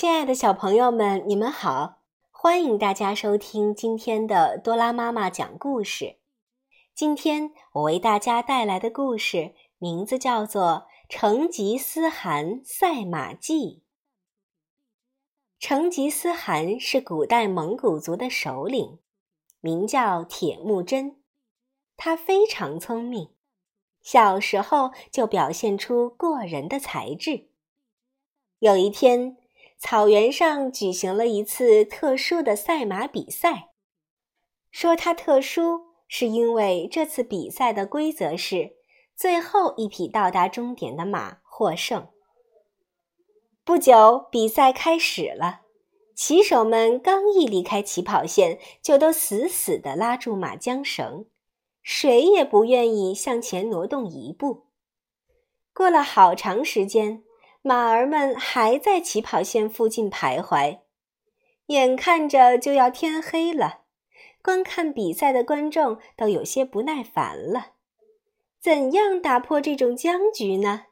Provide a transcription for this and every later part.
亲爱的小朋友们，你们好！欢迎大家收听今天的多拉妈妈讲故事。今天我为大家带来的故事名字叫做《成吉思汗赛马记》。成吉思汗是古代蒙古族的首领，名叫铁木真。他非常聪明，小时候就表现出过人的才智。有一天，草原上举行了一次特殊的赛马比赛。说它特殊，是因为这次比赛的规则是最后一匹到达终点的马获胜。不久，比赛开始了，骑手们刚一离开起跑线，就都死死地拉住马缰绳，谁也不愿意向前挪动一步。过了好长时间。马儿们还在起跑线附近徘徊，眼看着就要天黑了，观看比赛的观众都有些不耐烦了。怎样打破这种僵局呢？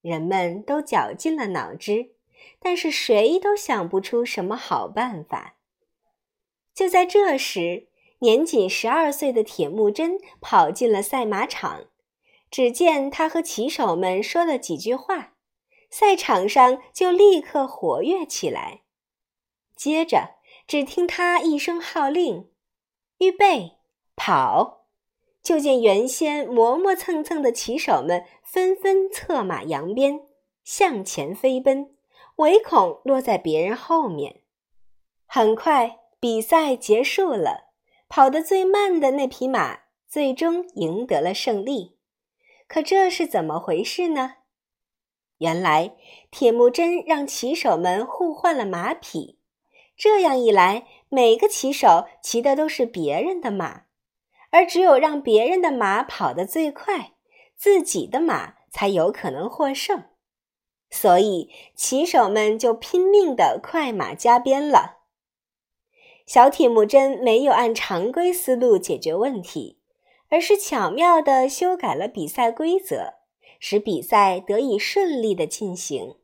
人们都绞尽了脑汁，但是谁都想不出什么好办法。就在这时，年仅十二岁的铁木真跑进了赛马场，只见他和骑手们说了几句话。赛场上就立刻活跃起来。接着，只听他一声号令：“预备，跑！”就见原先磨磨蹭蹭的骑手们纷纷策马扬鞭，向前飞奔，唯恐落在别人后面。很快，比赛结束了，跑得最慢的那匹马最终赢得了胜利。可这是怎么回事呢？原来，铁木真让骑手们互换了马匹，这样一来，每个骑手骑的都是别人的马，而只有让别人的马跑得最快，自己的马才有可能获胜。所以，骑手们就拼命的快马加鞭了。小铁木真没有按常规思路解决问题，而是巧妙地修改了比赛规则。使比赛得以顺利的进行。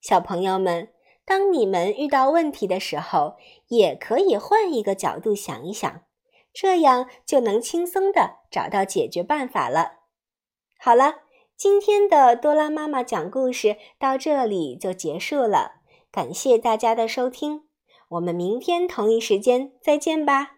小朋友们，当你们遇到问题的时候，也可以换一个角度想一想，这样就能轻松的找到解决办法了。好了，今天的多拉妈妈讲故事到这里就结束了，感谢大家的收听，我们明天同一时间再见吧。